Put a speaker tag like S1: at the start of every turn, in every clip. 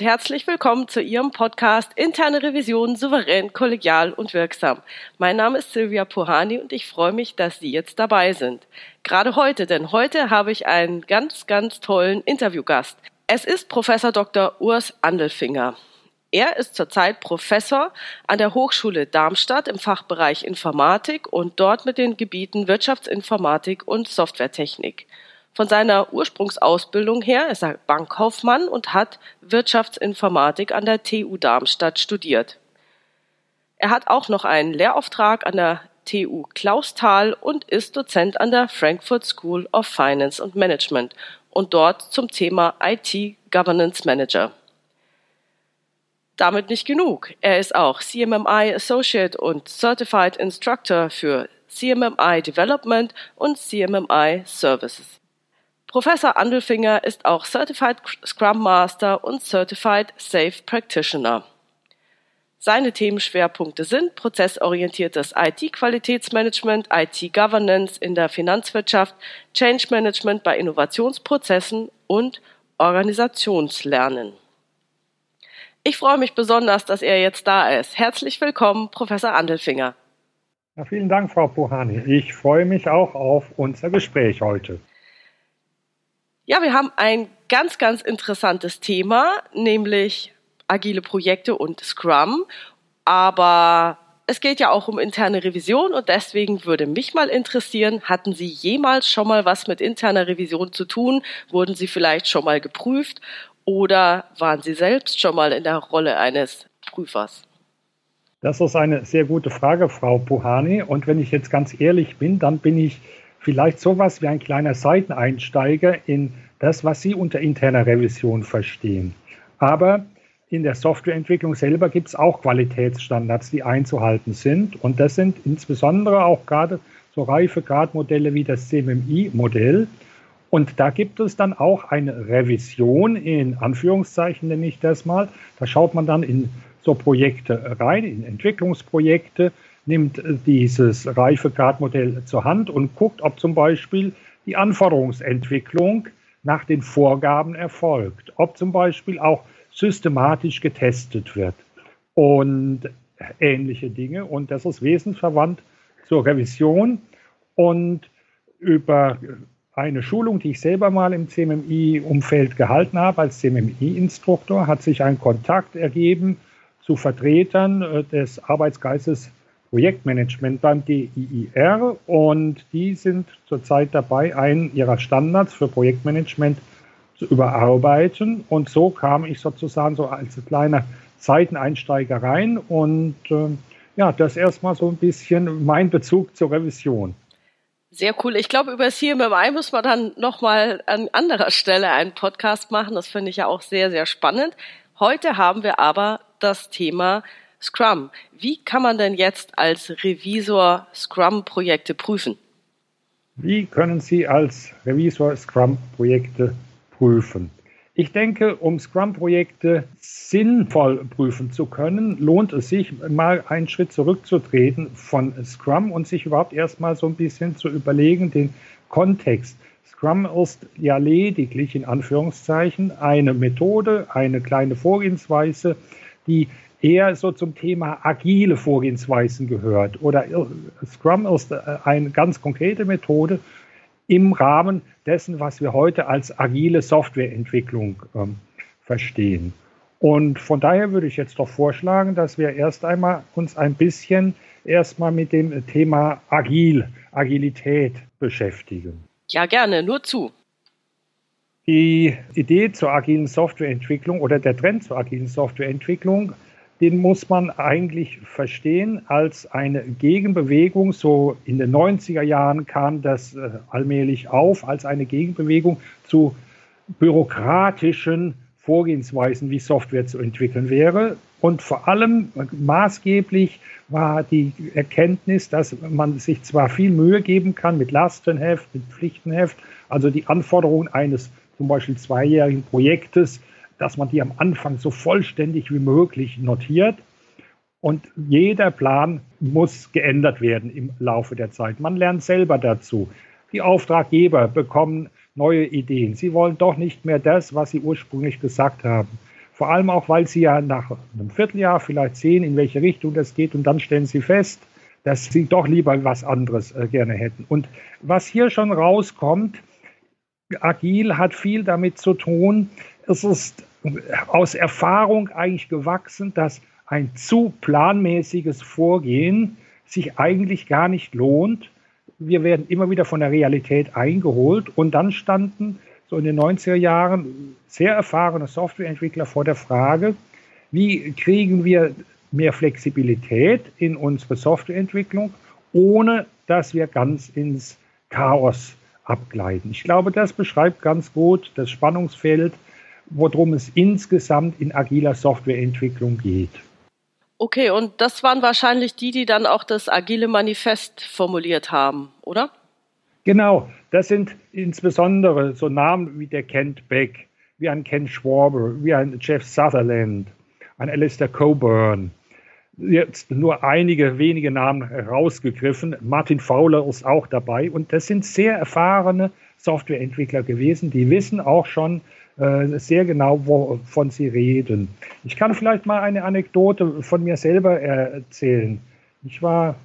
S1: Und herzlich willkommen zu Ihrem Podcast Interne Revision souverän, kollegial und wirksam. Mein Name ist Silvia Puhani und ich freue mich, dass Sie jetzt dabei sind. Gerade heute, denn heute habe ich einen ganz, ganz tollen Interviewgast. Es ist Professor Dr. Urs Andelfinger. Er ist zurzeit Professor an der Hochschule Darmstadt im Fachbereich Informatik und dort mit den Gebieten Wirtschaftsinformatik und Softwaretechnik. Von seiner Ursprungsausbildung her ist er Bankkaufmann und hat Wirtschaftsinformatik an der TU Darmstadt studiert. Er hat auch noch einen Lehrauftrag an der TU Clausthal und ist Dozent an der Frankfurt School of Finance and Management und dort zum Thema IT Governance Manager. Damit nicht genug. Er ist auch CMMI Associate und Certified Instructor für CMMI Development und CMMI Services. Professor Andelfinger ist auch Certified Scrum Master und Certified Safe Practitioner. Seine Themenschwerpunkte sind prozessorientiertes IT-Qualitätsmanagement, IT-Governance in der Finanzwirtschaft, Change Management bei Innovationsprozessen und Organisationslernen. Ich freue mich besonders, dass er jetzt da ist. Herzlich willkommen, Professor Andelfinger.
S2: Ja, vielen Dank, Frau Puhani. Ich freue mich auch auf unser Gespräch heute.
S1: Ja, wir haben ein ganz, ganz interessantes Thema, nämlich agile Projekte und Scrum. Aber es geht ja auch um interne Revision und deswegen würde mich mal interessieren, hatten Sie jemals schon mal was mit interner Revision zu tun? Wurden Sie vielleicht schon mal geprüft oder waren Sie selbst schon mal in der Rolle eines Prüfers?
S2: Das ist eine sehr gute Frage, Frau Puhani. Und wenn ich jetzt ganz ehrlich bin, dann bin ich vielleicht sowas wie ein kleiner Seiteneinsteiger in das, was Sie unter interner Revision verstehen. Aber in der Softwareentwicklung selber gibt es auch Qualitätsstandards, die einzuhalten sind. Und das sind insbesondere auch gerade so reife Gradmodelle wie das CMMI-Modell. Und da gibt es dann auch eine Revision, in Anführungszeichen nenne ich das mal. Da schaut man dann in so Projekte rein, in Entwicklungsprojekte, nimmt dieses reife Gradmodell zur Hand und guckt, ob zum Beispiel die Anforderungsentwicklung nach den Vorgaben erfolgt, ob zum Beispiel auch systematisch getestet wird und ähnliche Dinge. Und das ist wesensverwandt zur Revision. Und über eine Schulung, die ich selber mal im CMMI-Umfeld gehalten habe, als CMMI-Instruktor, hat sich ein Kontakt ergeben zu Vertretern äh, des Arbeitsgeistes Projektmanagement beim DIIR und die sind zurzeit dabei, einen ihrer Standards für Projektmanagement zu überarbeiten. Und so kam ich sozusagen so als kleiner Seiteneinsteiger rein und äh, ja, das erstmal so ein bisschen mein Bezug zur Revision.
S1: Sehr cool. Ich glaube, über CMMI muss man dann nochmal an anderer Stelle einen Podcast machen. Das finde ich ja auch sehr, sehr spannend. Heute haben wir aber das Thema Scrum. Wie kann man denn jetzt als Revisor Scrum-Projekte prüfen?
S2: Wie können Sie als Revisor Scrum-Projekte prüfen? Ich denke, um Scrum-Projekte sinnvoll prüfen zu können, lohnt es sich, mal einen Schritt zurückzutreten von Scrum und sich überhaupt erstmal so ein bisschen zu überlegen, den Kontext. Scrum ist ja lediglich in Anführungszeichen eine Methode, eine kleine Vorgehensweise, die eher so zum Thema agile Vorgehensweisen gehört. Oder Scrum ist äh, eine ganz konkrete Methode im Rahmen dessen, was wir heute als agile Softwareentwicklung ähm, verstehen. Und von daher würde ich jetzt doch vorschlagen, dass wir erst einmal uns ein bisschen erstmal mit dem Thema Agil, Agilität beschäftigen.
S1: Ja, gerne, nur zu.
S2: Die Idee zur agilen Softwareentwicklung oder der Trend zur agilen Softwareentwicklung den muss man eigentlich verstehen als eine Gegenbewegung. So in den 90er Jahren kam das äh, allmählich auf als eine Gegenbewegung zu bürokratischen Vorgehensweisen, wie Software zu entwickeln wäre. Und vor allem maßgeblich war die Erkenntnis, dass man sich zwar viel Mühe geben kann mit Lastenheft, mit Pflichtenheft, also die Anforderungen eines zum Beispiel zweijährigen Projektes dass man die am Anfang so vollständig wie möglich notiert. Und jeder Plan muss geändert werden im Laufe der Zeit. Man lernt selber dazu. Die Auftraggeber bekommen neue Ideen. Sie wollen doch nicht mehr das, was sie ursprünglich gesagt haben. Vor allem auch, weil sie ja nach einem Vierteljahr vielleicht sehen, in welche Richtung das geht und dann stellen sie fest, dass sie doch lieber was anderes äh, gerne hätten. Und was hier schon rauskommt, agil hat viel damit zu tun, es ist aus Erfahrung eigentlich gewachsen, dass ein zu planmäßiges Vorgehen sich eigentlich gar nicht lohnt. Wir werden immer wieder von der Realität eingeholt und dann standen so in den 90er Jahren sehr erfahrene Softwareentwickler vor der Frage, wie kriegen wir mehr Flexibilität in unsere Softwareentwicklung, ohne dass wir ganz ins Chaos abgleiten. Ich glaube, das beschreibt ganz gut das Spannungsfeld, worum es insgesamt in agiler Softwareentwicklung geht.
S1: Okay, und das waren wahrscheinlich die, die dann auch das agile Manifest formuliert haben, oder?
S2: Genau, das sind insbesondere so Namen wie der Kent Beck, wie ein Ken Schwaber, wie ein Jeff Sutherland, ein Alistair Coburn. Jetzt nur einige wenige Namen rausgegriffen. Martin Fowler ist auch dabei. Und das sind sehr erfahrene Softwareentwickler gewesen, die wissen auch schon äh, sehr genau, wovon sie reden. Ich kann vielleicht mal eine Anekdote von mir selber erzählen. Ich war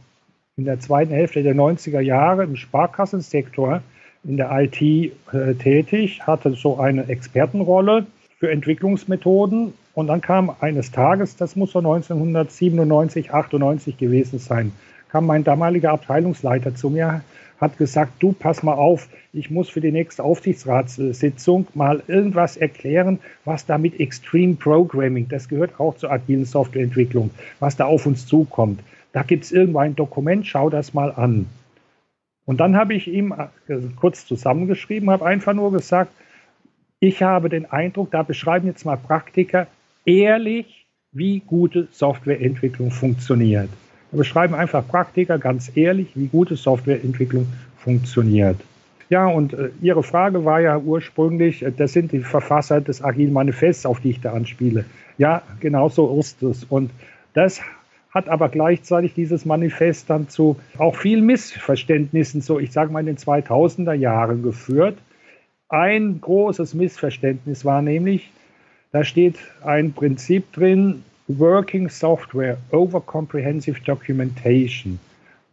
S2: in der zweiten Hälfte der 90er Jahre im Sparkassensektor in der IT äh, tätig, hatte so eine Expertenrolle für Entwicklungsmethoden und dann kam eines Tages, das muss so 1997, 98 gewesen sein, kam mein damaliger Abteilungsleiter zu mir, hat gesagt, du pass mal auf, ich muss für die nächste Aufsichtsratssitzung mal irgendwas erklären, was da mit Extreme Programming, das gehört auch zur agilen Softwareentwicklung, was da auf uns zukommt. Da gibt es irgendwo ein Dokument, schau das mal an. Und dann habe ich ihm äh, kurz zusammengeschrieben, habe einfach nur gesagt, ich habe den Eindruck, da beschreiben jetzt mal Praktiker ehrlich, wie gute Softwareentwicklung funktioniert. Da beschreiben einfach Praktiker ganz ehrlich, wie gute Softwareentwicklung funktioniert. Ja, und äh, Ihre Frage war ja ursprünglich, äh, das sind die Verfasser des Agile Manifests, auf die ich da anspiele. Ja, genau so ist es. Und das hat aber gleichzeitig dieses Manifest dann zu auch vielen Missverständnissen, so ich sage mal in den 2000er Jahren geführt. Ein großes Missverständnis war nämlich, da steht ein Prinzip drin, Working Software over Comprehensive Documentation.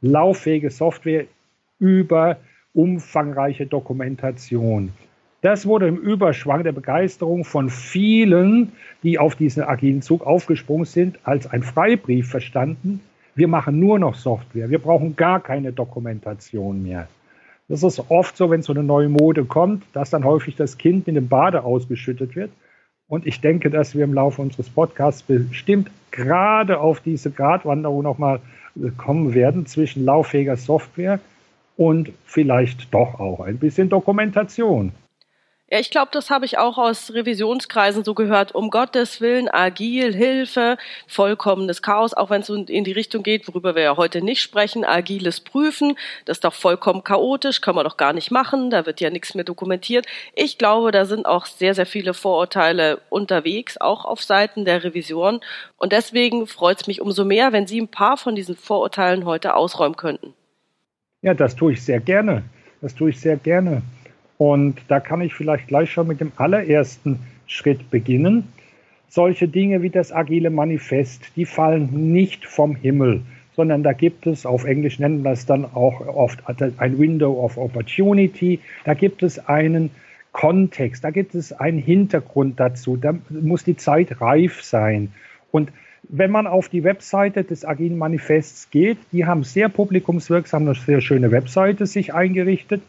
S2: Lauffähige Software über umfangreiche Dokumentation. Das wurde im Überschwang der Begeisterung von vielen, die auf diesen agilen Zug aufgesprungen sind, als ein Freibrief verstanden. Wir machen nur noch Software. Wir brauchen gar keine Dokumentation mehr. Das ist oft so, wenn so eine neue Mode kommt, dass dann häufig das Kind mit dem Bade ausgeschüttet wird. Und ich denke, dass wir im Laufe unseres Podcasts bestimmt gerade auf diese Gratwanderung nochmal kommen werden zwischen lauffähiger Software und vielleicht doch auch ein bisschen Dokumentation.
S1: Ja, ich glaube, das habe ich auch aus Revisionskreisen so gehört. Um Gottes Willen, agil, Hilfe, vollkommenes Chaos, auch wenn es in die Richtung geht, worüber wir ja heute nicht sprechen, agiles Prüfen, das ist doch vollkommen chaotisch, kann man doch gar nicht machen, da wird ja nichts mehr dokumentiert. Ich glaube, da sind auch sehr, sehr viele Vorurteile unterwegs, auch auf Seiten der Revision. Und deswegen freut es mich umso mehr, wenn Sie ein paar von diesen Vorurteilen heute ausräumen könnten.
S2: Ja, das tue ich sehr gerne. Das tue ich sehr gerne. Und da kann ich vielleicht gleich schon mit dem allerersten Schritt beginnen. Solche Dinge wie das agile Manifest, die fallen nicht vom Himmel, sondern da gibt es, auf Englisch nennen wir es dann auch oft ein Window of Opportunity, da gibt es einen Kontext, da gibt es einen Hintergrund dazu, da muss die Zeit reif sein. Und wenn man auf die Webseite des Agilen Manifests geht, die haben sehr publikumswirksam eine sehr schöne Webseite sich eingerichtet.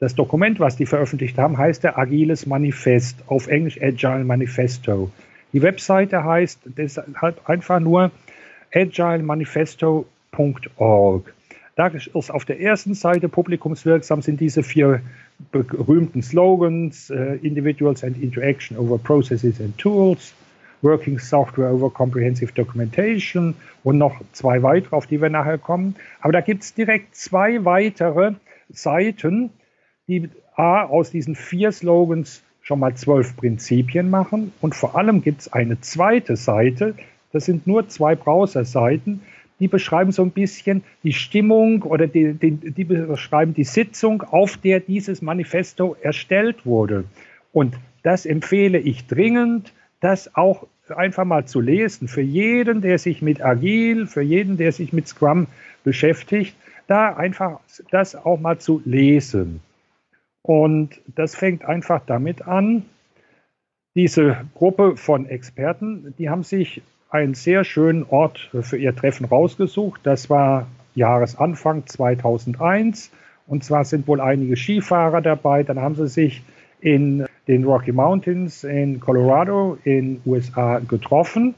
S2: Das Dokument, was die veröffentlicht haben, heißt der Agiles Manifest, auf Englisch Agile Manifesto. Die Webseite heißt deshalb einfach nur agilemanifesto.org. Da ist auf der ersten Seite publikumswirksam sind diese vier berühmten Slogans, uh, Individuals and Interaction over Processes and Tools, Working Software over Comprehensive Documentation und noch zwei weitere, auf die wir nachher kommen. Aber da gibt es direkt zwei weitere Seiten, die A, aus diesen vier Slogans schon mal zwölf Prinzipien machen. Und vor allem gibt es eine zweite Seite, das sind nur zwei Browserseiten, die beschreiben so ein bisschen die Stimmung oder die, die, die beschreiben die Sitzung, auf der dieses Manifesto erstellt wurde. Und das empfehle ich dringend, das auch einfach mal zu lesen. Für jeden, der sich mit Agil, für jeden, der sich mit Scrum beschäftigt, da einfach das auch mal zu lesen. Und das fängt einfach damit an, diese Gruppe von Experten, die haben sich einen sehr schönen Ort für ihr Treffen rausgesucht. Das war Jahresanfang 2001. Und zwar sind wohl einige Skifahrer dabei. Dann haben sie sich in den Rocky Mountains in Colorado in USA getroffen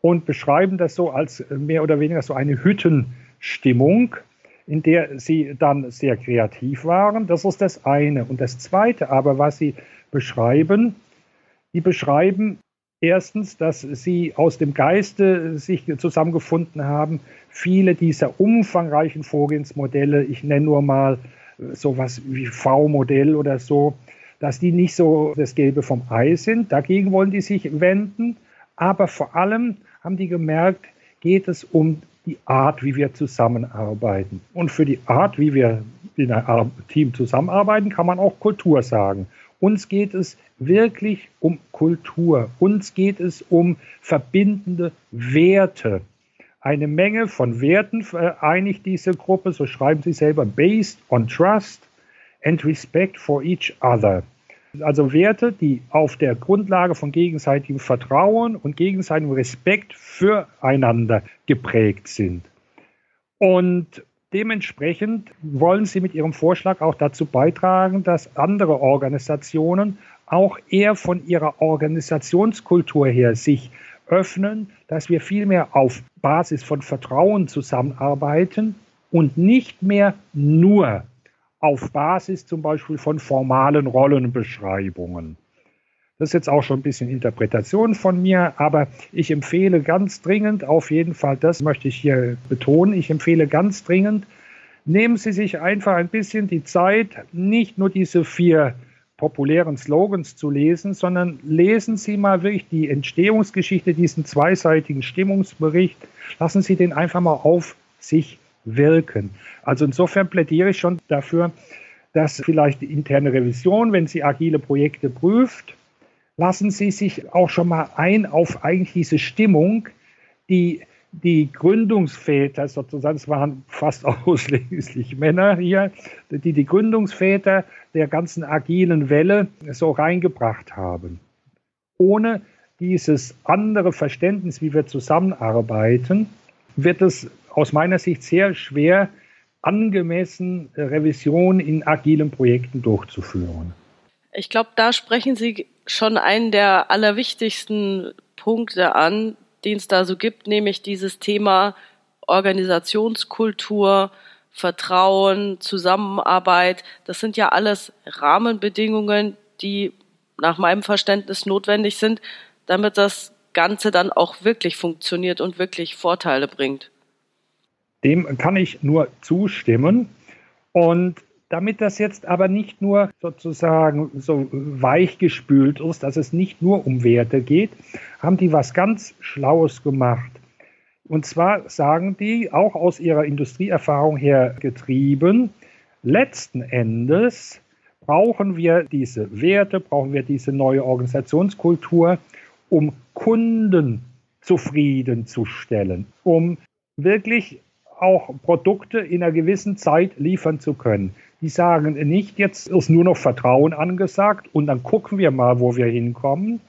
S2: und beschreiben das so als mehr oder weniger so eine Hüttenstimmung, in der sie dann sehr kreativ waren. Das ist das eine. Und das zweite aber, was sie beschreiben, die beschreiben erstens, dass sie aus dem Geiste sich zusammengefunden haben, viele dieser umfangreichen Vorgehensmodelle, ich nenne nur mal sowas wie V-Modell oder so, dass die nicht so das Gelbe vom Ei sind. Dagegen wollen die sich wenden. Aber vor allem haben die gemerkt, geht es um die Art, wie wir zusammenarbeiten. Und für die Art, wie wir in einem Team zusammenarbeiten, kann man auch Kultur sagen. Uns geht es wirklich um Kultur. Uns geht es um verbindende Werte. Eine Menge von Werten vereinigt diese Gruppe, so schreiben sie selber, based on trust and respect for each other. Also Werte, die auf der Grundlage von gegenseitigem Vertrauen und gegenseitigem Respekt füreinander geprägt sind. Und dementsprechend wollen sie mit ihrem Vorschlag auch dazu beitragen, dass andere Organisationen auch eher von ihrer Organisationskultur her sich öffnen, dass wir vielmehr auf Basis von Vertrauen zusammenarbeiten und nicht mehr nur auf Basis zum Beispiel von formalen Rollenbeschreibungen. Das ist jetzt auch schon ein bisschen Interpretation von mir, aber ich empfehle ganz dringend, auf jeden Fall, das möchte ich hier betonen, ich empfehle ganz dringend, nehmen Sie sich einfach ein bisschen die Zeit, nicht nur diese vier populären Slogans zu lesen, sondern lesen Sie mal wirklich die Entstehungsgeschichte, diesen zweiseitigen Stimmungsbericht, lassen Sie den einfach mal auf sich wirken. Also insofern plädiere ich schon dafür, dass vielleicht die interne Revision, wenn sie agile Projekte prüft, lassen Sie sich auch schon mal ein auf eigentlich diese Stimmung, die die Gründungsväter sozusagen, es waren fast ausschließlich Männer hier, die die Gründungsväter der ganzen agilen Welle so reingebracht haben. Ohne dieses andere Verständnis, wie wir zusammenarbeiten, wird es aus meiner Sicht sehr schwer, angemessen Revision in agilen Projekten durchzuführen.
S1: Ich glaube, da sprechen Sie schon einen der allerwichtigsten Punkte an, den es da so gibt, nämlich dieses Thema Organisationskultur, Vertrauen, Zusammenarbeit. Das sind ja alles Rahmenbedingungen, die nach meinem Verständnis notwendig sind, damit das Ganze dann auch wirklich funktioniert und wirklich Vorteile bringt.
S2: Dem kann ich nur zustimmen. Und damit das jetzt aber nicht nur sozusagen so weichgespült ist, dass es nicht nur um Werte geht, haben die was ganz Schlaues gemacht. Und zwar sagen die, auch aus ihrer Industrieerfahrung her getrieben, letzten Endes brauchen wir diese Werte, brauchen wir diese neue Organisationskultur, um Kunden zufriedenzustellen, um wirklich auch Produkte in einer gewissen Zeit liefern zu können. Die sagen nicht, jetzt ist nur noch Vertrauen angesagt und dann gucken wir mal, wo wir hinkommen,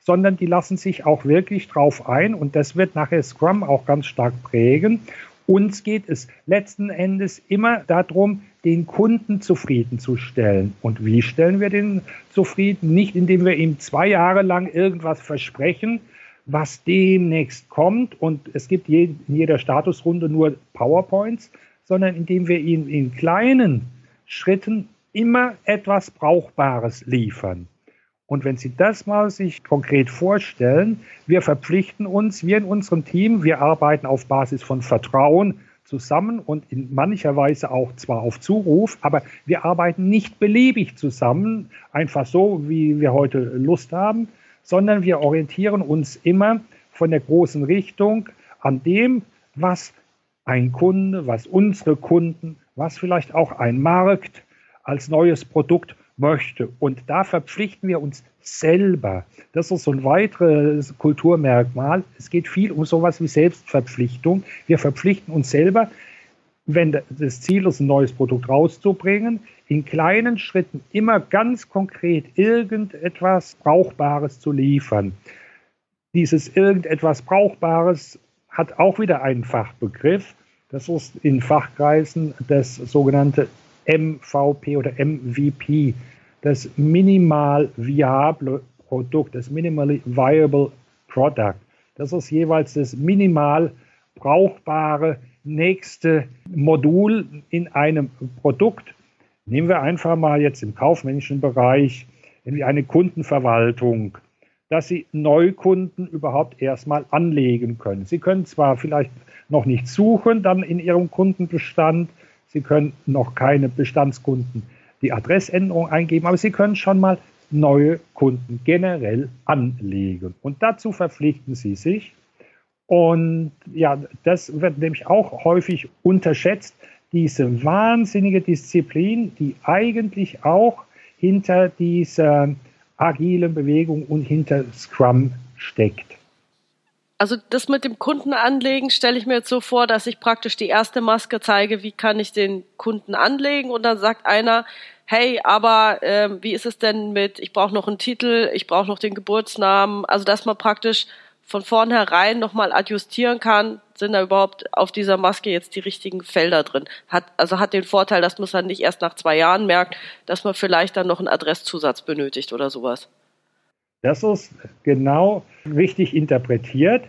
S2: sondern die lassen sich auch wirklich drauf ein und das wird nachher Scrum auch ganz stark prägen. Uns geht es letzten Endes immer darum, den Kunden zufriedenzustellen. Und wie stellen wir den zufrieden? Nicht indem wir ihm zwei Jahre lang irgendwas versprechen, was demnächst kommt und es gibt in jeder Statusrunde nur PowerPoints, sondern indem wir ihn in kleinen Schritten immer etwas Brauchbares liefern. Und wenn Sie das mal sich konkret vorstellen, wir verpflichten uns, wir in unserem Team, wir arbeiten auf Basis von Vertrauen zusammen und in mancher Weise auch zwar auf Zuruf, aber wir arbeiten nicht beliebig zusammen, einfach so, wie wir heute Lust haben, sondern wir orientieren uns immer von der großen Richtung an dem, was ein Kunde, was unsere Kunden, was vielleicht auch ein Markt als neues Produkt möchte. Und da verpflichten wir uns selber. Das ist so ein weiteres Kulturmerkmal. Es geht viel um sowas wie Selbstverpflichtung. Wir verpflichten uns selber, wenn das Ziel ist, ein neues Produkt rauszubringen, in kleinen Schritten immer ganz konkret irgendetwas Brauchbares zu liefern. Dieses irgendetwas Brauchbares hat auch wieder einen Fachbegriff. Das ist in Fachkreisen das sogenannte MVP oder MVP, das Minimal Viable Produkt, das Minimally Viable Product. Das ist jeweils das minimal brauchbare nächste Modul in einem Produkt. Nehmen wir einfach mal jetzt im kaufmännischen Bereich irgendwie eine Kundenverwaltung, dass Sie Neukunden überhaupt erstmal anlegen können. Sie können zwar vielleicht noch nicht suchen dann in Ihrem Kundenbestand, Sie können noch keine Bestandskunden die Adressänderung eingeben, aber Sie können schon mal neue Kunden generell anlegen. Und dazu verpflichten Sie sich. Und ja, das wird nämlich auch häufig unterschätzt, diese wahnsinnige Disziplin, die eigentlich auch hinter dieser agilen Bewegung und hinter Scrum steckt.
S1: Also das mit dem Kunden anlegen stelle ich mir jetzt so vor, dass ich praktisch die erste Maske zeige, wie kann ich den Kunden anlegen und dann sagt einer, hey, aber äh, wie ist es denn mit, ich brauche noch einen Titel, ich brauche noch den Geburtsnamen, also dass man praktisch von vornherein nochmal adjustieren kann, sind da überhaupt auf dieser Maske jetzt die richtigen Felder drin. Hat, also hat den Vorteil, dass man es dann nicht erst nach zwei Jahren merkt, dass man vielleicht dann noch einen Adresszusatz benötigt oder sowas.
S2: Das ist genau richtig interpretiert.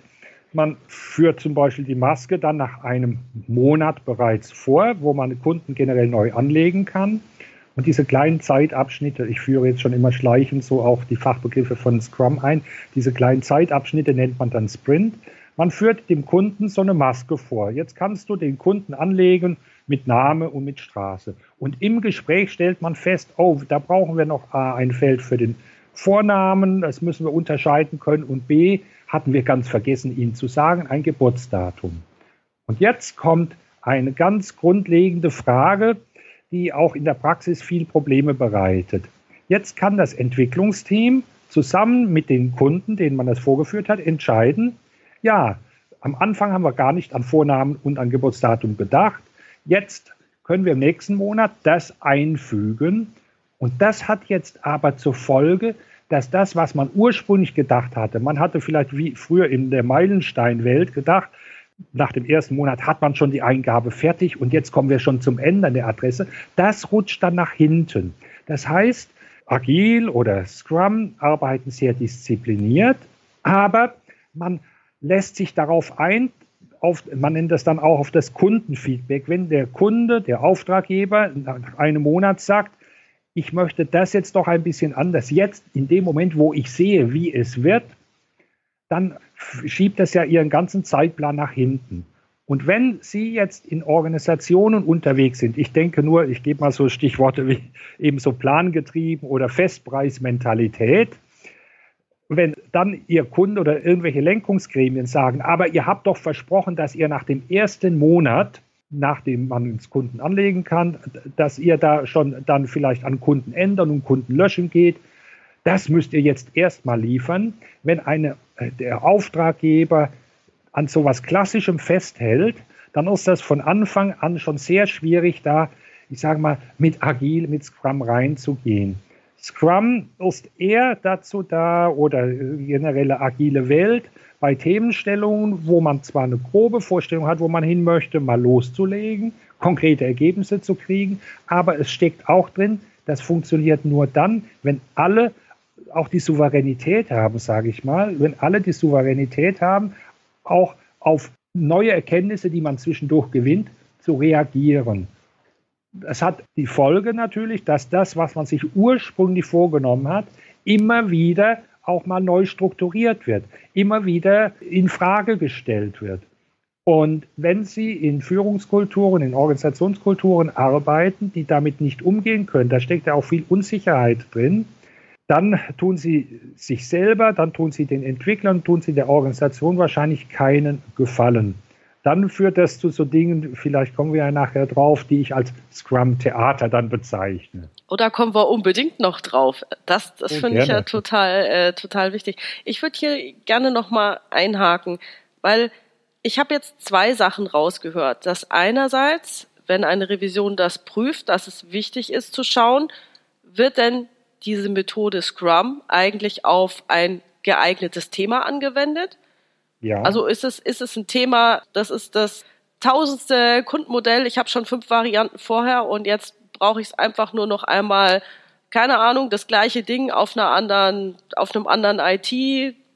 S2: Man führt zum Beispiel die Maske dann nach einem Monat bereits vor, wo man Kunden generell neu anlegen kann. Und diese kleinen Zeitabschnitte, ich führe jetzt schon immer schleichend so auch die Fachbegriffe von Scrum ein, diese kleinen Zeitabschnitte nennt man dann Sprint. Man führt dem Kunden so eine Maske vor. Jetzt kannst du den Kunden anlegen mit Name und mit Straße. Und im Gespräch stellt man fest, oh, da brauchen wir noch A, ein Feld für den Vornamen, das müssen wir unterscheiden können. Und B, hatten wir ganz vergessen, Ihnen zu sagen, ein Geburtsdatum. Und jetzt kommt eine ganz grundlegende Frage, die auch in der Praxis viel Probleme bereitet. Jetzt kann das Entwicklungsteam zusammen mit den Kunden, denen man das vorgeführt hat, entscheiden, ja, am Anfang haben wir gar nicht an Vornamen und an Geburtsdatum gedacht. Jetzt können wir im nächsten Monat das einfügen. Und das hat jetzt aber zur Folge, dass das, was man ursprünglich gedacht hatte, man hatte vielleicht wie früher in der Meilensteinwelt gedacht, nach dem ersten Monat hat man schon die Eingabe fertig und jetzt kommen wir schon zum Ende der Adresse. Das rutscht dann nach hinten. Das heißt, Agil oder Scrum arbeiten sehr diszipliniert, aber man lässt sich darauf ein, auf, man nennt das dann auch auf das Kundenfeedback. Wenn der Kunde, der Auftraggeber nach einem Monat sagt, ich möchte das jetzt doch ein bisschen anders, jetzt in dem Moment, wo ich sehe, wie es wird, dann schiebt das ja ihren ganzen Zeitplan nach hinten. Und wenn Sie jetzt in Organisationen unterwegs sind, ich denke nur, ich gebe mal so Stichworte wie eben so plangetrieben oder Festpreismentalität, wenn dann Ihr Kunde oder irgendwelche Lenkungsgremien sagen, aber ihr habt doch versprochen, dass ihr nach dem ersten Monat, nachdem man ins Kunden anlegen kann, dass ihr da schon dann vielleicht an Kunden ändern und Kunden löschen geht, das müsst ihr jetzt erstmal liefern. Wenn eine, äh, der Auftraggeber an so etwas Klassischem festhält, dann ist das von Anfang an schon sehr schwierig, da, ich sage mal, mit Agil, mit Scrum reinzugehen. Scrum ist eher dazu da oder generelle agile Welt bei Themenstellungen, wo man zwar eine grobe Vorstellung hat, wo man hin möchte, mal loszulegen, konkrete Ergebnisse zu kriegen, aber es steckt auch drin, das funktioniert nur dann, wenn alle auch die Souveränität haben, sage ich mal, wenn alle die Souveränität haben, auch auf neue Erkenntnisse, die man zwischendurch gewinnt, zu reagieren. Das hat die Folge natürlich, dass das, was man sich ursprünglich vorgenommen hat, immer wieder auch mal neu strukturiert wird, immer wieder in Frage gestellt wird. Und wenn Sie in Führungskulturen, in Organisationskulturen arbeiten, die damit nicht umgehen können, da steckt ja auch viel Unsicherheit drin, dann tun sie sich selber, dann tun sie den Entwicklern, tun sie der Organisation wahrscheinlich keinen Gefallen. dann führt das zu so Dingen, vielleicht kommen wir ja nachher drauf, die ich als Scrum-Theater dann bezeichne.
S1: Oder kommen wir unbedingt noch drauf? Das, das oh, finde ich ja total, äh, total wichtig. Ich würde hier gerne nochmal einhaken, weil ich habe jetzt zwei Sachen rausgehört. Dass einerseits, wenn eine Revision das prüft, dass es wichtig ist zu schauen, wird denn diese Methode Scrum eigentlich auf ein geeignetes Thema angewendet? Ja. Also ist es, ist es ein Thema, das ist das tausendste Kundenmodell, ich habe schon fünf Varianten vorher und jetzt brauche ich es einfach nur noch einmal, keine Ahnung, das gleiche Ding auf einer anderen, auf einem anderen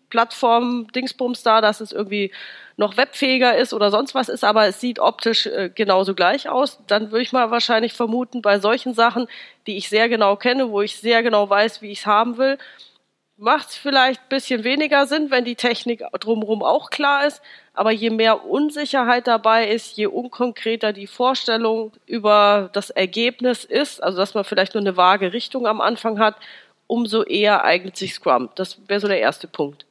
S1: IT-Plattform, Dingsbums da, dass es irgendwie noch webfähiger ist oder sonst was ist, aber es sieht optisch äh, genauso gleich aus, dann würde ich mal wahrscheinlich vermuten, bei solchen Sachen, die ich sehr genau kenne, wo ich sehr genau weiß, wie ich es haben will, macht es vielleicht ein bisschen weniger Sinn, wenn die Technik drumherum auch klar ist. Aber je mehr Unsicherheit dabei ist, je unkonkreter die Vorstellung über das Ergebnis ist, also dass man vielleicht nur eine vage Richtung am Anfang hat, umso eher eignet sich Scrum. Das wäre so der erste Punkt.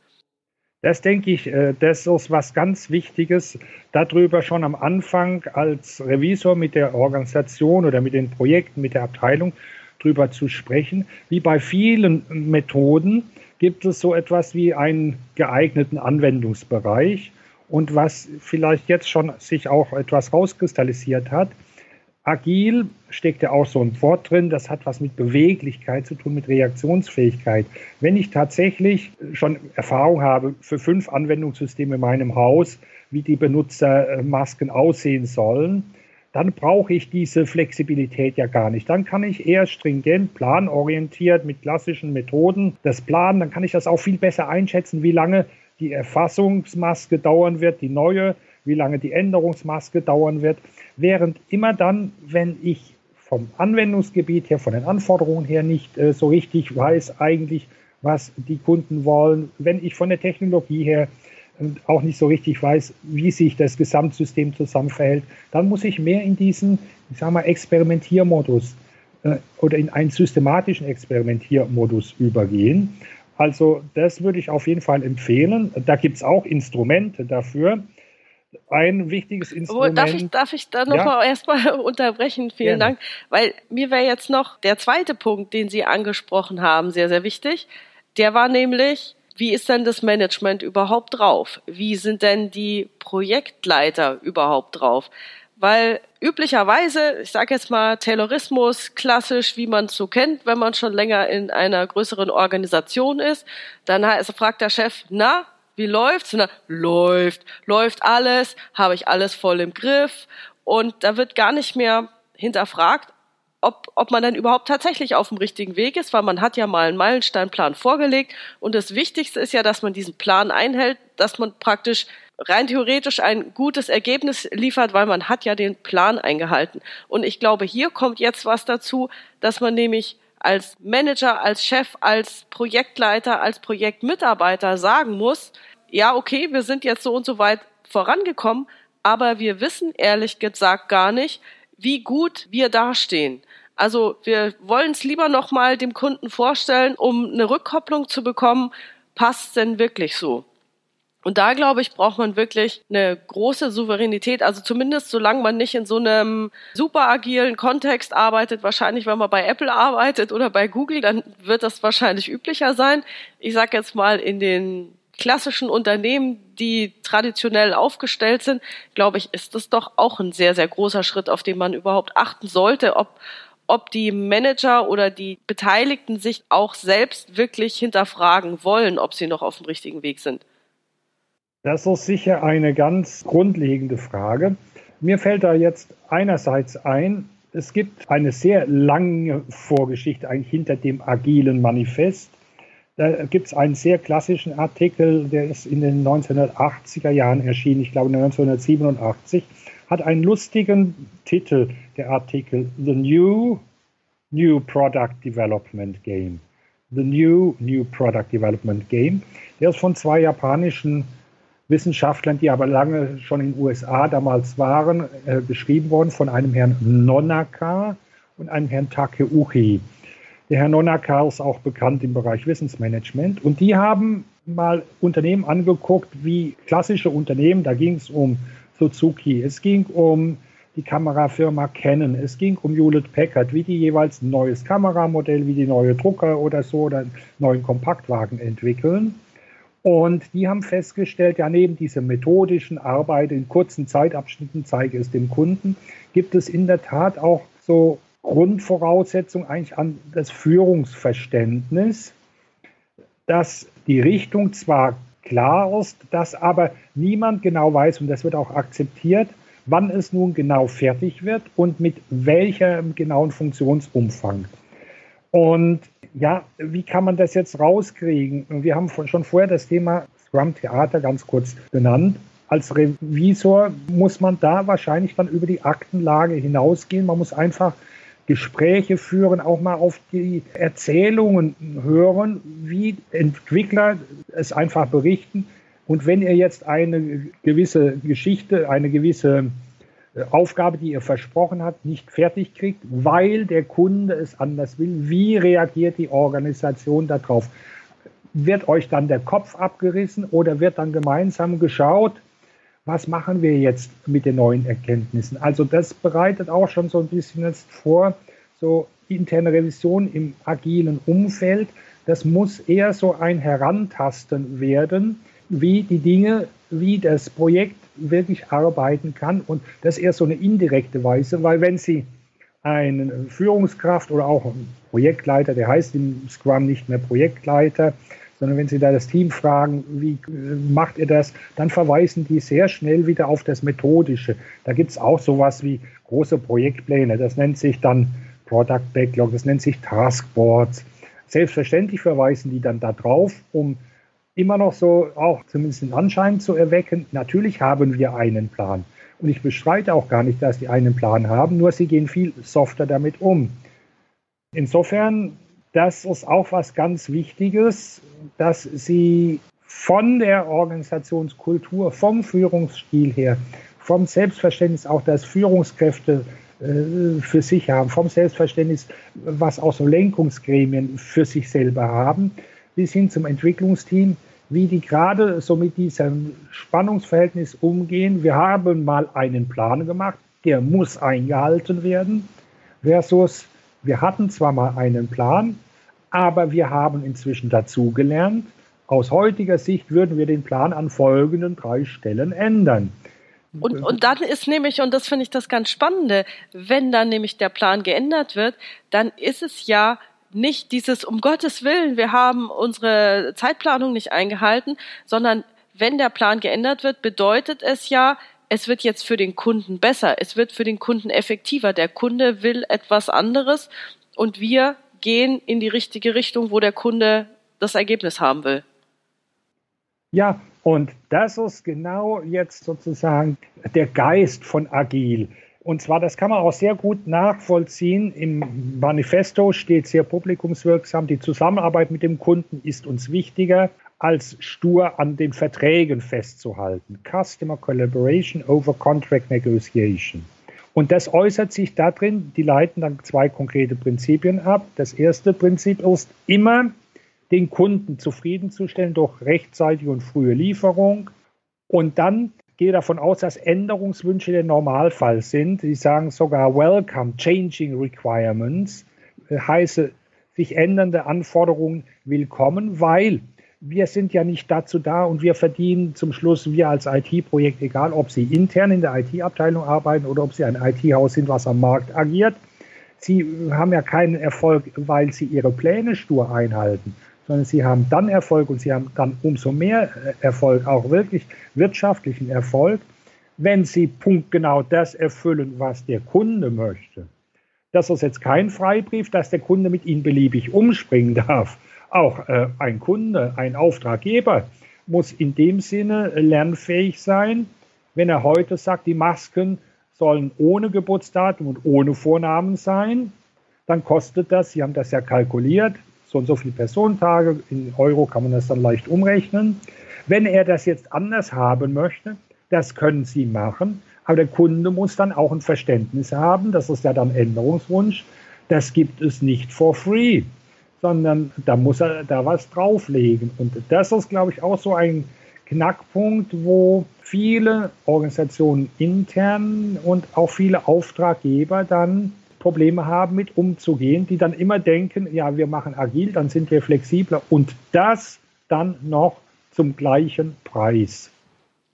S2: Das denke ich, äh, das ist was ganz Wichtiges, darüber schon am Anfang als Revisor mit der Organisation oder mit den Projekten, mit der Abteilung drüber zu sprechen. Wie bei vielen Methoden gibt es so etwas wie einen geeigneten Anwendungsbereich. Und was vielleicht jetzt schon sich auch etwas rauskristallisiert hat, agil steckt ja auch so ein Wort drin, das hat was mit Beweglichkeit zu tun, mit Reaktionsfähigkeit. Wenn ich tatsächlich schon Erfahrung habe für fünf Anwendungssysteme in meinem Haus, wie die Benutzermasken aussehen sollen, dann brauche ich diese Flexibilität ja gar nicht. Dann kann ich eher stringent, planorientiert mit klassischen Methoden das planen. Dann kann ich das auch viel besser einschätzen, wie lange die Erfassungsmaske dauern wird, die neue, wie lange die Änderungsmaske dauern wird. Während immer dann, wenn ich vom Anwendungsgebiet her, von den Anforderungen her nicht äh, so richtig weiß eigentlich, was die Kunden wollen, wenn ich von der Technologie her auch nicht so richtig weiß, wie sich das Gesamtsystem zusammenverhält, dann muss ich mehr in diesen, ich sag mal, Experimentiermodus äh, oder in einen systematischen Experimentiermodus übergehen. Also das würde ich auf jeden Fall empfehlen. Da gibt es auch Instrumente dafür. Ein wichtiges Instrument.
S1: Darf ich, darf ich da nochmal ja. erstmal unterbrechen? Vielen Gerne. Dank. Weil mir wäre jetzt noch der zweite Punkt, den Sie angesprochen haben, sehr, sehr wichtig. Der war nämlich, wie ist denn das Management überhaupt drauf? Wie sind denn die Projektleiter überhaupt drauf? Weil üblicherweise, ich sage jetzt mal Taylorismus, klassisch, wie man es so kennt, wenn man schon länger in einer größeren Organisation ist, dann fragt der Chef, na, wie läuft's? Na, läuft, läuft alles, habe ich alles voll im Griff und da wird gar nicht mehr hinterfragt, ob, ob man dann überhaupt tatsächlich auf dem richtigen Weg ist, weil man hat ja mal einen Meilensteinplan vorgelegt und das Wichtigste ist ja, dass man diesen Plan einhält, dass man praktisch rein theoretisch ein gutes Ergebnis liefert, weil man hat ja den Plan eingehalten. Und ich glaube, hier kommt jetzt was dazu, dass man nämlich als Manager, als Chef, als Projektleiter, als Projektmitarbeiter sagen muss, ja, okay, wir sind jetzt so und so weit vorangekommen, aber wir wissen ehrlich gesagt gar nicht, wie gut wir dastehen. Also wir wollen es lieber nochmal dem Kunden vorstellen, um eine Rückkopplung zu bekommen, passt denn wirklich so? Und da, glaube ich, braucht man wirklich eine große Souveränität. Also zumindest solange man nicht in so einem super agilen Kontext arbeitet, wahrscheinlich wenn man bei Apple arbeitet oder bei Google, dann wird das wahrscheinlich üblicher sein. Ich sage jetzt mal in den klassischen Unternehmen, die traditionell aufgestellt sind, glaube ich, ist das doch auch ein sehr, sehr großer Schritt, auf den man überhaupt achten sollte, ob, ob die Manager oder die Beteiligten sich auch selbst wirklich hinterfragen wollen, ob sie noch auf dem richtigen Weg sind.
S2: Das ist sicher eine ganz grundlegende Frage. Mir fällt da jetzt einerseits ein, es gibt eine sehr lange Vorgeschichte eigentlich hinter dem agilen Manifest. Da gibt es einen sehr klassischen Artikel, der ist in den 1980er Jahren erschienen, ich glaube 1987, hat einen lustigen Titel, der Artikel The New New Product Development Game. The New New Product Development Game. Der ist von zwei japanischen Wissenschaftlern, die aber lange schon in den USA damals waren, äh, geschrieben worden, von einem Herrn Nonaka und einem Herrn Takeuchi. Der Herr Nonaka ist auch bekannt im Bereich Wissensmanagement. Und die haben mal Unternehmen angeguckt, wie klassische Unternehmen, da ging es um Suzuki, es ging um die Kamerafirma Canon, es ging um Hewlett Packard, wie die jeweils ein neues Kameramodell, wie die neue Drucker oder so oder einen neuen Kompaktwagen entwickeln. Und die haben festgestellt, ja, neben dieser methodischen Arbeit in kurzen Zeitabschnitten zeige es dem Kunden, gibt es in der Tat auch so Grundvoraussetzungen eigentlich an das Führungsverständnis, dass die Richtung zwar klar ist, dass aber niemand genau weiß, und das wird auch akzeptiert, wann es nun genau fertig wird und mit welchem genauen Funktionsumfang. Und ja, wie kann man das jetzt rauskriegen? Wir haben schon vorher das Thema Scrum Theater ganz kurz benannt. Als Revisor muss man da wahrscheinlich dann über die Aktenlage hinausgehen. Man muss einfach Gespräche führen, auch mal auf die Erzählungen hören, wie Entwickler es einfach berichten. Und wenn ihr jetzt eine gewisse Geschichte, eine gewisse Aufgabe, die ihr versprochen habt, nicht fertig kriegt, weil der Kunde es anders will, wie reagiert die Organisation darauf? Wird euch dann der Kopf abgerissen oder wird dann gemeinsam geschaut, was machen wir jetzt mit den neuen Erkenntnissen? Also das bereitet auch schon so ein bisschen jetzt vor, so interne Revision im agilen Umfeld. Das muss eher so ein Herantasten werden, wie die Dinge, wie das Projekt wirklich arbeiten kann. Und das eher so eine indirekte Weise, weil wenn Sie eine Führungskraft oder auch einen Projektleiter, der heißt im Scrum nicht mehr Projektleiter, sondern wenn Sie da das Team fragen, wie macht ihr das, dann verweisen die sehr schnell wieder auf das Methodische. Da gibt es auch sowas wie große Projektpläne. Das nennt sich dann Product Backlog, das nennt sich Taskboards. Selbstverständlich verweisen die dann da drauf, um immer noch so auch zumindest den Anschein zu erwecken, natürlich haben wir einen Plan. Und ich bestreite auch gar nicht, dass die einen Plan haben, nur sie gehen viel softer damit um. Insofern das ist auch was ganz Wichtiges, dass sie von der Organisationskultur, vom Führungsstil her, vom Selbstverständnis auch, dass Führungskräfte äh, für sich haben, vom Selbstverständnis, was auch so Lenkungsgremien für sich selber haben, bis hin zum Entwicklungsteam, wie die gerade so mit diesem Spannungsverhältnis umgehen. Wir haben mal einen Plan gemacht, der muss eingehalten werden, versus wir hatten zwar mal einen Plan, aber wir haben inzwischen dazugelernt, aus heutiger Sicht würden wir den Plan an folgenden drei Stellen ändern.
S1: Und, und dann ist nämlich, und das finde ich das ganz Spannende, wenn dann nämlich der Plan geändert wird, dann ist es ja nicht dieses, um Gottes Willen, wir haben unsere Zeitplanung nicht eingehalten, sondern wenn der Plan geändert wird, bedeutet es ja, es wird jetzt für den Kunden besser, es wird für den Kunden effektiver. Der Kunde will etwas anderes und wir gehen in die richtige Richtung, wo der Kunde das Ergebnis haben will.
S2: Ja, und das ist genau jetzt sozusagen der Geist von Agil. Und zwar, das kann man auch sehr gut nachvollziehen. Im Manifesto steht sehr publikumswirksam, die Zusammenarbeit mit dem Kunden ist uns wichtiger, als stur an den Verträgen festzuhalten. Customer Collaboration over Contract Negotiation. Und das äußert sich darin, die leiten dann zwei konkrete Prinzipien ab. Das erste Prinzip ist immer, den Kunden zufriedenzustellen durch rechtzeitige und frühe Lieferung. Und dann gehe davon aus, dass Änderungswünsche der Normalfall sind. Sie sagen sogar Welcome, Changing Requirements, äh, heiße sich ändernde Anforderungen willkommen, weil wir sind ja nicht dazu da und wir verdienen zum Schluss, wir als IT-Projekt, egal ob Sie intern in der IT-Abteilung arbeiten oder ob Sie ein IT-Haus sind, was am Markt agiert, Sie haben ja keinen Erfolg, weil Sie Ihre Pläne stur einhalten, sondern Sie haben dann Erfolg und Sie haben dann umso mehr äh, Erfolg, auch wirklich wirtschaftlichen Erfolg, wenn Sie punktgenau das erfüllen, was der Kunde möchte. Das ist jetzt kein Freibrief, dass der Kunde mit Ihnen beliebig umspringen darf auch äh, ein Kunde, ein Auftraggeber muss in dem Sinne lernfähig sein, wenn er heute sagt, die Masken sollen ohne Geburtsdatum und ohne Vornamen sein, dann kostet das, Sie haben das ja kalkuliert, so und so viele Personentage, in Euro kann man das dann leicht umrechnen. Wenn er das jetzt anders haben möchte, das können Sie machen, aber der Kunde muss dann auch ein Verständnis haben, das ist ja dann Änderungswunsch, das gibt es nicht for free sondern da muss er da was drauflegen. Und das ist, glaube ich, auch so ein Knackpunkt, wo viele Organisationen intern und auch viele Auftraggeber dann Probleme haben, mit umzugehen, die dann immer denken, ja, wir machen agil, dann sind wir flexibler und das dann noch zum gleichen Preis.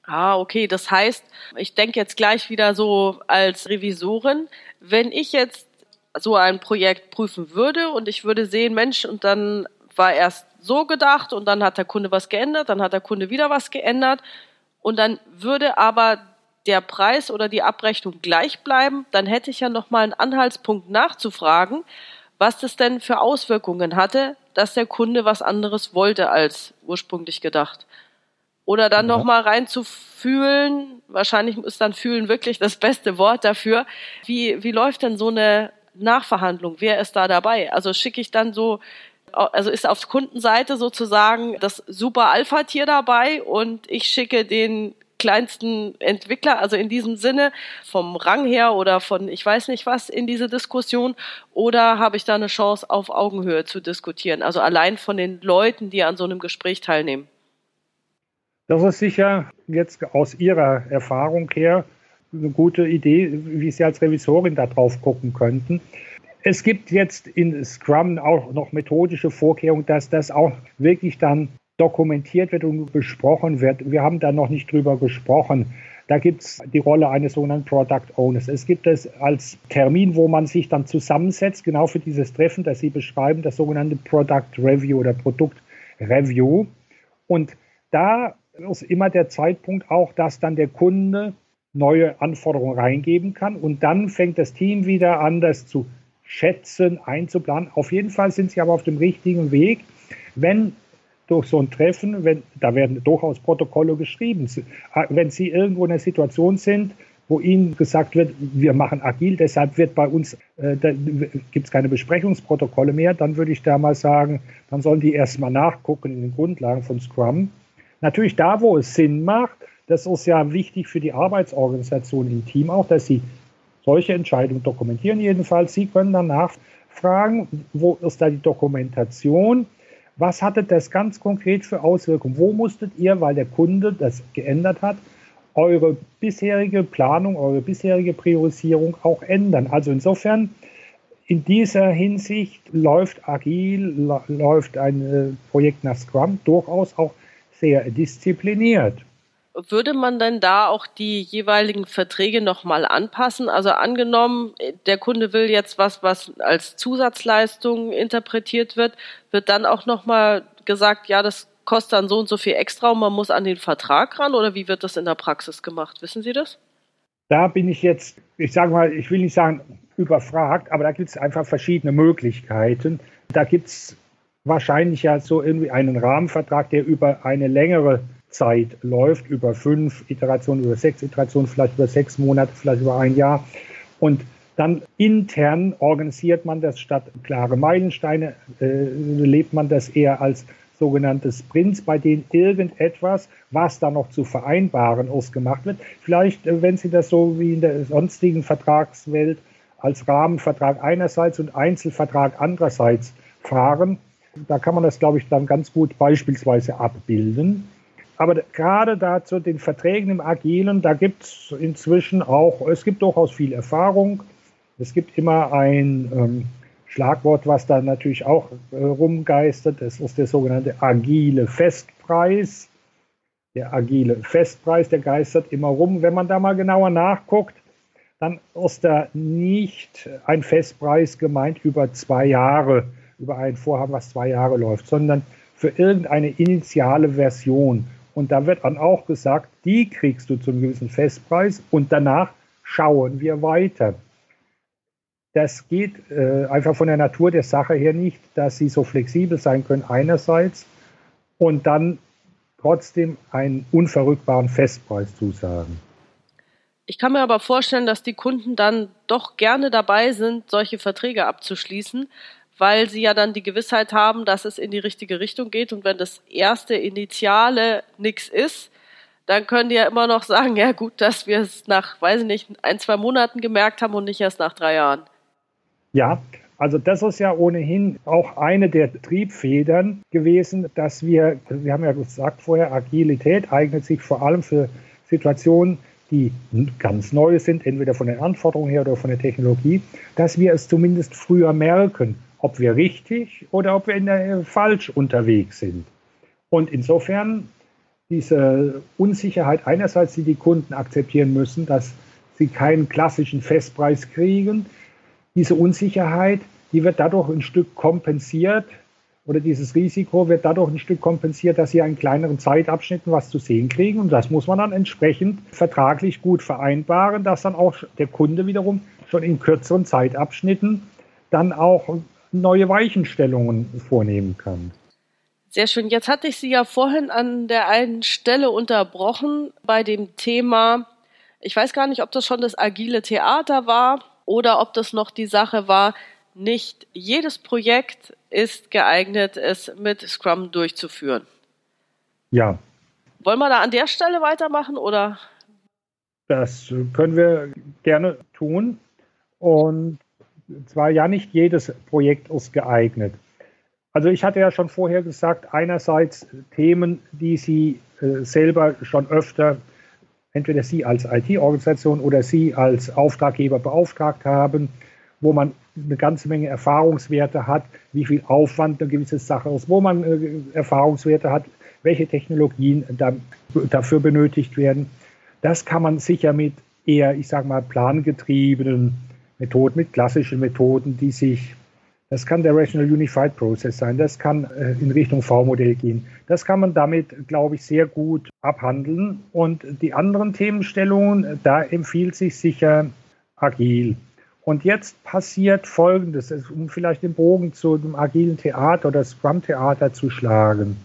S1: Ah, okay. Das heißt, ich denke jetzt gleich wieder so als Revisorin, wenn ich jetzt so ein Projekt prüfen würde und ich würde sehen, Mensch, und dann war erst so gedacht und dann hat der Kunde was geändert, dann hat der Kunde wieder was geändert und dann würde aber der Preis oder die Abrechnung gleich bleiben, dann hätte ich ja nochmal einen Anhaltspunkt nachzufragen, was das denn für Auswirkungen hatte, dass der Kunde was anderes wollte als ursprünglich gedacht. Oder dann ja. nochmal reinzufühlen, wahrscheinlich ist dann fühlen wirklich das beste Wort dafür. Wie, wie läuft denn so eine Nachverhandlung? Wer ist da dabei? Also schicke ich dann so, also ist auf Kundenseite sozusagen das super Alpha-Tier dabei und ich schicke den kleinsten Entwickler, also in diesem Sinne vom Rang her oder von ich weiß nicht was in diese Diskussion oder habe ich da eine Chance auf Augenhöhe zu diskutieren, also allein von den Leuten, die an so einem Gespräch teilnehmen?
S2: Das ist sicher jetzt aus Ihrer Erfahrung her eine gute Idee, wie Sie als Revisorin da drauf gucken könnten. Es gibt jetzt in Scrum auch noch methodische Vorkehrungen, dass das auch wirklich dann dokumentiert wird und besprochen wird. Wir haben da noch nicht drüber gesprochen. Da gibt es die Rolle eines sogenannten Product Owners. Es gibt es als Termin, wo man sich dann zusammensetzt, genau für dieses Treffen, das Sie beschreiben, das sogenannte Product Review oder Produkt Review. Und da ist immer der Zeitpunkt auch, dass dann der Kunde neue Anforderungen reingeben kann und dann fängt das Team wieder an, das zu schätzen, einzuplanen. Auf jeden Fall sind Sie aber auf dem richtigen Weg. Wenn durch so ein Treffen, wenn, da werden durchaus Protokolle geschrieben. Ah, wenn Sie irgendwo in einer Situation sind, wo Ihnen gesagt wird, wir machen agil, deshalb wird bei uns, äh, gibt es keine Besprechungsprotokolle mehr, dann würde ich da mal sagen, dann sollen die erstmal nachgucken in den Grundlagen von Scrum. Natürlich da, wo es Sinn macht, das ist ja wichtig für die Arbeitsorganisation im Team auch, dass sie solche Entscheidungen dokumentieren. Jedenfalls, Sie können dann nachfragen, wo ist da die Dokumentation? Was hatte das ganz konkret für Auswirkungen? Wo musstet ihr, weil der Kunde das geändert hat, eure bisherige Planung, eure bisherige Priorisierung auch ändern? Also insofern, in dieser Hinsicht läuft agil, läuft ein äh, Projekt nach Scrum durchaus auch sehr diszipliniert.
S1: Würde man denn da auch die jeweiligen Verträge nochmal anpassen? Also angenommen, der Kunde will jetzt was, was als Zusatzleistung interpretiert wird, wird dann auch nochmal gesagt, ja, das kostet dann so und so viel extra und man muss an den Vertrag ran oder wie wird das in der Praxis gemacht? Wissen Sie das?
S2: Da bin ich jetzt, ich sage mal, ich will nicht sagen überfragt, aber da gibt es einfach verschiedene Möglichkeiten. Da gibt es wahrscheinlich ja so irgendwie einen Rahmenvertrag, der über eine längere Zeit läuft, über fünf Iterationen, über sechs Iterationen, vielleicht über sechs Monate, vielleicht über ein Jahr. Und dann intern organisiert man das statt klare Meilensteine, äh, lebt man das eher als sogenannte Sprints, bei denen irgendetwas, was da noch zu vereinbaren ist, gemacht wird. Vielleicht, äh, wenn Sie das so wie in der sonstigen Vertragswelt als Rahmenvertrag einerseits und Einzelvertrag andererseits fahren, da kann man das, glaube ich, dann ganz gut beispielsweise abbilden. Aber gerade dazu den Verträgen im Agilen, da gibt es inzwischen auch, es gibt durchaus viel Erfahrung. Es gibt immer ein ähm, Schlagwort, was da natürlich auch äh, rumgeistert. Das ist der sogenannte agile Festpreis. Der agile Festpreis, der geistert immer rum. Wenn man da mal genauer nachguckt, dann ist da nicht ein Festpreis gemeint über zwei Jahre über ein Vorhaben, was zwei Jahre läuft, sondern für irgendeine initiale Version. Und da wird dann auch gesagt, die kriegst du zum gewissen Festpreis und danach schauen wir weiter. Das geht äh, einfach von der Natur der Sache her nicht, dass sie so flexibel sein können einerseits und dann trotzdem einen unverrückbaren Festpreis zusagen.
S1: Ich kann mir aber vorstellen, dass die Kunden dann doch gerne dabei sind, solche Verträge abzuschließen, weil sie ja dann die Gewissheit haben, dass es in die richtige Richtung geht. Und wenn das erste Initiale nichts ist, dann können die ja immer noch sagen, ja gut, dass wir es nach, weiß ich nicht, ein, zwei Monaten gemerkt haben und nicht erst nach drei Jahren.
S2: Ja, Also das ist ja ohnehin auch eine der Triebfedern gewesen, dass wir, wir haben ja gesagt vorher, Agilität eignet sich vor allem für Situationen, die ganz neu sind, entweder von den Anforderungen her oder von der Technologie, dass wir es zumindest früher merken, ob wir richtig oder ob wir der, falsch unterwegs sind. Und insofern diese Unsicherheit einerseits, die die Kunden akzeptieren müssen, dass sie keinen klassischen Festpreis kriegen, diese Unsicherheit, die wird dadurch ein Stück kompensiert oder dieses Risiko wird dadurch ein Stück kompensiert, dass sie in kleineren Zeitabschnitten was zu sehen kriegen. Und das muss man dann entsprechend vertraglich gut vereinbaren, dass dann auch der Kunde wiederum schon in kürzeren Zeitabschnitten dann auch neue Weichenstellungen vornehmen kann.
S1: Sehr schön. Jetzt hatte ich Sie ja vorhin an der einen Stelle unterbrochen bei dem Thema, ich weiß gar nicht, ob das schon das agile Theater war oder ob das noch die Sache war, nicht jedes Projekt ist geeignet, es mit Scrum durchzuführen.
S2: Ja.
S1: Wollen wir da an der Stelle weitermachen oder?
S2: Das können wir gerne tun. Und zwar ja nicht jedes Projekt ist geeignet. Also ich hatte ja schon vorher gesagt, einerseits Themen, die Sie äh, selber schon öfter, entweder Sie als IT-Organisation oder Sie als Auftraggeber beauftragt haben, wo man eine ganze Menge Erfahrungswerte hat, wie viel Aufwand eine gewisse Sache ist, wo man äh, Erfahrungswerte hat, welche Technologien da, dafür benötigt werden. Das kann man sicher mit eher, ich sage mal, plangetriebenen Methoden, mit klassischen Methoden, die sich, das kann der Rational Unified Process sein, das kann äh, in Richtung V-Modell gehen. Das kann man damit, glaube ich, sehr gut abhandeln. Und die anderen Themenstellungen, da empfiehlt sich sicher agil. Und jetzt passiert Folgendes, um vielleicht den Bogen zu dem agilen Theater oder Scrum-Theater zu schlagen.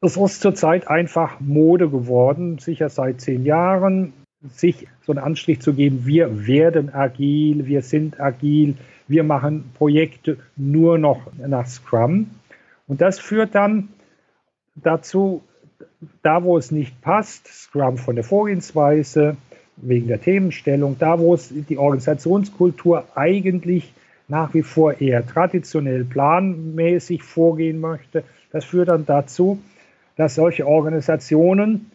S2: Es ist zurzeit einfach Mode geworden, sicher seit zehn Jahren, sich so einen Anstrich zu geben, wir werden agil, wir sind agil, wir machen Projekte nur noch nach Scrum. Und das führt dann dazu, da wo es nicht passt, Scrum von der Vorgehensweise, wegen der Themenstellung, da wo es die Organisationskultur eigentlich nach wie vor eher traditionell planmäßig vorgehen möchte, das führt dann dazu, dass solche Organisationen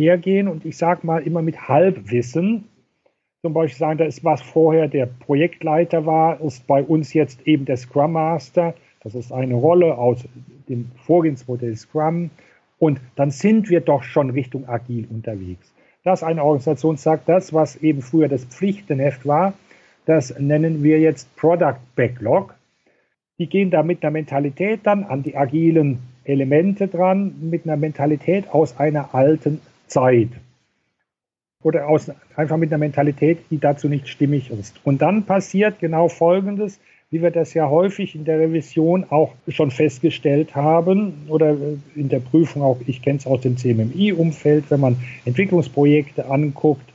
S2: hergehen und ich sage mal immer mit Halbwissen, zum Beispiel sagen, da ist was vorher der Projektleiter war, ist bei uns jetzt eben der Scrum Master. Das ist eine Rolle aus dem Vorgehensmodell Scrum. Und dann sind wir doch schon Richtung agil unterwegs dass eine Organisation sagt, das, was eben früher das Pflichtenheft war, das nennen wir jetzt Product Backlog. Die gehen da mit einer Mentalität dann an die agilen Elemente dran, mit einer Mentalität aus einer alten Zeit. Oder aus, einfach mit einer Mentalität, die dazu nicht stimmig ist. Und dann passiert genau Folgendes wie wir das ja häufig in der Revision auch schon festgestellt haben oder in der Prüfung auch, ich kenne es aus dem CMMI-Umfeld, wenn man Entwicklungsprojekte anguckt,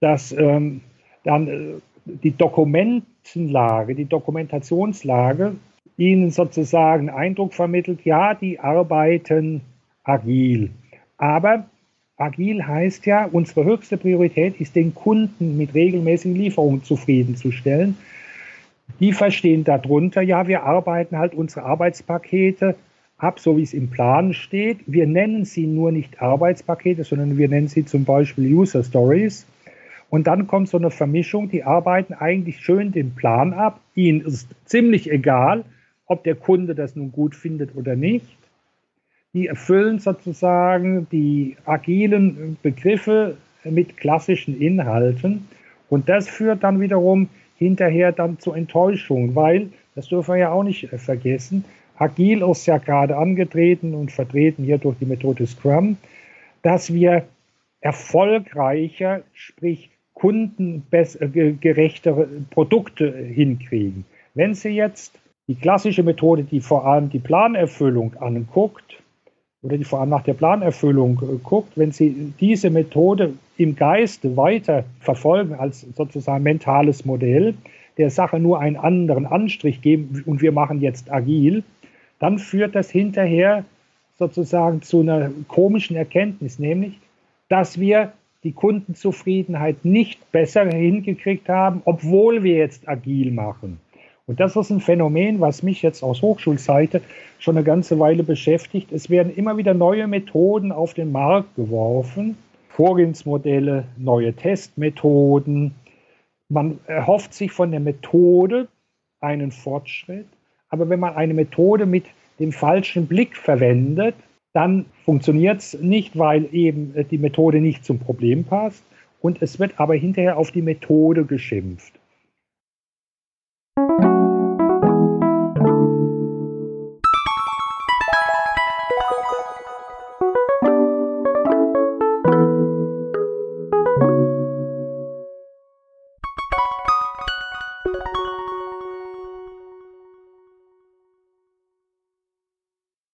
S2: dass ähm, dann äh, die Dokumentenlage, die Dokumentationslage ihnen sozusagen Eindruck vermittelt, ja, die arbeiten agil. Aber agil heißt ja, unsere höchste Priorität ist, den Kunden mit regelmäßigen Lieferungen zufriedenzustellen. Die verstehen darunter, ja, wir arbeiten halt unsere Arbeitspakete ab, so wie es im Plan steht. Wir nennen sie nur nicht Arbeitspakete, sondern wir nennen sie zum Beispiel User Stories. Und dann kommt so eine Vermischung, die arbeiten eigentlich schön den Plan ab. Ihnen ist ziemlich egal, ob der Kunde das nun gut findet oder nicht. Die erfüllen sozusagen die agilen Begriffe mit klassischen Inhalten. Und das führt dann wiederum hinterher dann zu Enttäuschung, weil, das dürfen wir ja auch nicht vergessen, Agil ist ja gerade angetreten und vertreten hier durch die Methode Scrum, dass wir erfolgreicher, sprich kundengerechtere Produkte hinkriegen. Wenn Sie jetzt die klassische Methode, die vor allem die Planerfüllung anguckt, oder die vor allem nach der Planerfüllung äh, guckt, wenn Sie diese Methode im Geiste weiter verfolgen als sozusagen mentales Modell, der Sache nur einen anderen Anstrich geben und wir machen jetzt agil, dann führt das hinterher sozusagen zu einer komischen Erkenntnis, nämlich, dass wir die Kundenzufriedenheit nicht besser hingekriegt haben, obwohl wir jetzt agil machen. Und das ist ein Phänomen, was mich jetzt aus Hochschulseite schon eine ganze Weile beschäftigt. Es werden immer wieder neue Methoden auf den Markt geworfen, Vorgehensmodelle, neue Testmethoden. Man erhofft sich von der Methode einen Fortschritt, aber wenn man eine Methode mit dem falschen Blick verwendet, dann funktioniert es nicht, weil eben die Methode nicht zum Problem passt und es wird aber hinterher auf die Methode geschimpft.